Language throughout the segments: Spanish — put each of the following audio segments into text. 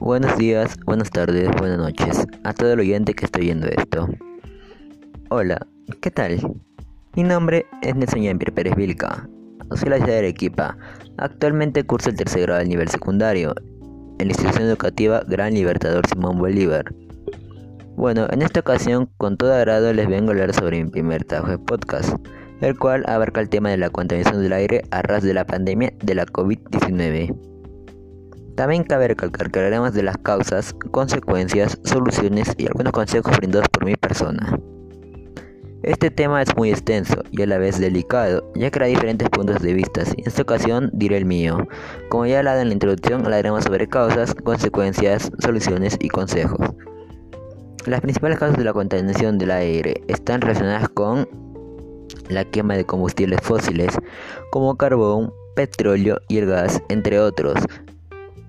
Buenos días, buenas tardes, buenas noches a todo el oyente que esté viendo esto. Hola, ¿qué tal? Mi nombre es Nelson Jean-Pierre Pérez Vilca. Soy la ciudad de Arequipa. Actualmente curso el tercer grado del nivel secundario en la institución educativa Gran Libertador Simón Bolívar. Bueno, en esta ocasión, con todo agrado, les vengo a hablar sobre mi primer trabajo de podcast, el cual abarca el tema de la contaminación del aire a ras de la pandemia de la COVID-19. También cabe recalcar que hablaremos de las causas, consecuencias, soluciones y algunos consejos brindados por mi persona. Este tema es muy extenso y a la vez delicado, ya que hay diferentes puntos de vista, y en esta ocasión diré el mío. Como ya hablado en la introducción, hablaremos sobre causas, consecuencias, soluciones y consejos. Las principales causas de la contaminación del aire están relacionadas con la quema de combustibles fósiles como carbón, petróleo y el gas, entre otros,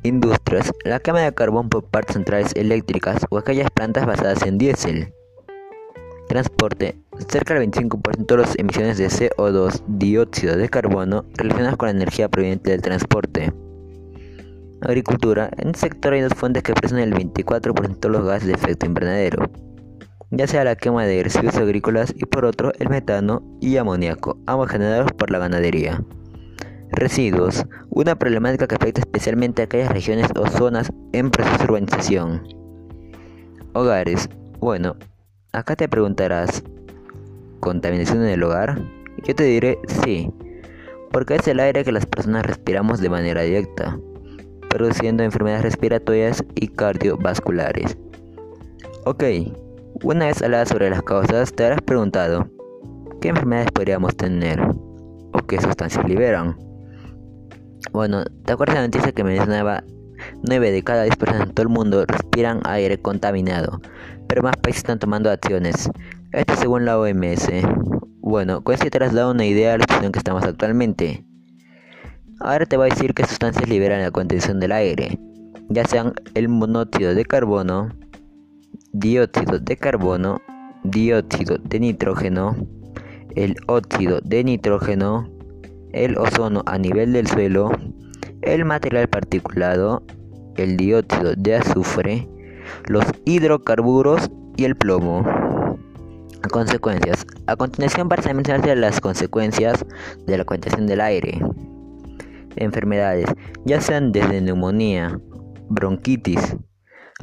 Industrias. La quema de carbón por partes centrales eléctricas o aquellas plantas basadas en diésel. Transporte. Cerca del 25% de las emisiones de CO2, dióxido de carbono, relacionadas con la energía proveniente del transporte. Agricultura. En este sector hay dos fuentes que presentan el 24% de los gases de efecto invernadero, ya sea la quema de residuos agrícolas y por otro el metano y amoníaco, ambos generados por la ganadería. Residuos, una problemática que afecta especialmente a aquellas regiones o zonas en proceso de urbanización. Hogares, bueno, acá te preguntarás, ¿contaminación en el hogar? Yo te diré sí, porque es el aire que las personas respiramos de manera directa, produciendo enfermedades respiratorias y cardiovasculares. Ok, una vez hablado sobre las causas, te habrás preguntado, ¿qué enfermedades podríamos tener? ¿O qué sustancias liberan? Bueno, ¿te acuerdas de la noticia que mencionaba? 9 de cada 10 personas en todo el mundo respiran aire contaminado, pero más países están tomando acciones. Esto según la OMS. Bueno, con esto te has dado una idea de la situación que estamos actualmente. Ahora te voy a decir qué sustancias liberan la contaminación del aire, ya sean el monóxido de carbono, dióxido de carbono, dióxido de nitrógeno, el óxido de nitrógeno, el ozono a nivel del suelo, el material particulado, el dióxido de azufre, los hidrocarburos y el plomo. Consecuencias. A continuación vas a mencionar las consecuencias de la contaminación del aire. Enfermedades, ya sean desde neumonía, bronquitis,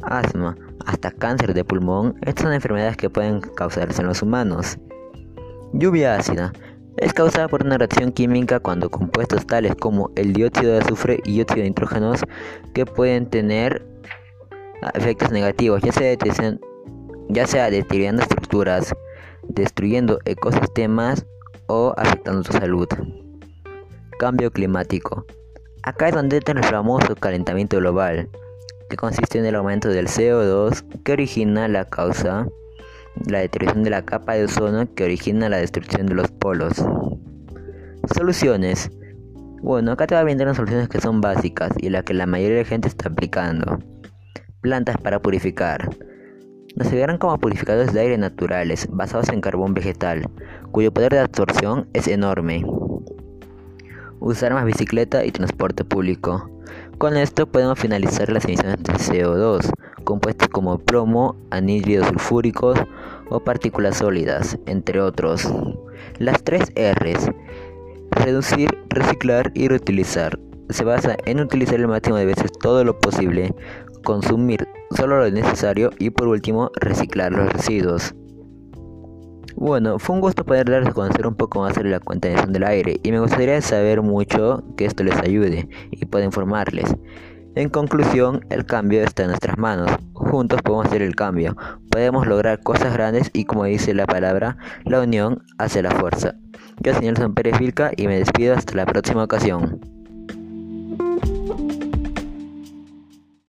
asma, hasta cáncer de pulmón, estas son enfermedades que pueden causarse en los humanos. Lluvia ácida, es causada por una reacción química cuando compuestos tales como el dióxido de azufre y dióxido de nitrógeno que pueden tener efectos negativos, ya sea, ya deteriorando estructuras, destruyendo ecosistemas o afectando su salud. Cambio climático. Acá es donde entra el famoso calentamiento global, que consiste en el aumento del CO2 que origina la causa la deterioración de la capa de ozono que origina la destrucción de los polos. Soluciones. Bueno, acá te va a brindar unas soluciones que son básicas y las que la mayoría de la gente está aplicando. Plantas para purificar. Nos servirán como purificadores de aire naturales basados en carbón vegetal, cuyo poder de absorción es enorme. Usar más bicicleta y transporte público. Con esto podemos finalizar las emisiones de CO2, compuestos como plomo, anhídridos sulfúricos o partículas sólidas, entre otros. Las tres R's, reducir, reciclar y reutilizar, se basa en utilizar el máximo de veces todo lo posible, consumir solo lo necesario y por último reciclar los residuos. Bueno, fue un gusto poder darles a conocer un poco más sobre la contaminación del aire y me gustaría saber mucho que esto les ayude y pueda informarles. En conclusión, el cambio está en nuestras manos. Juntos podemos hacer el cambio. Podemos lograr cosas grandes y como dice la palabra, la unión hace la fuerza. Yo soy Nelson Pérez Vilca y me despido hasta la próxima ocasión.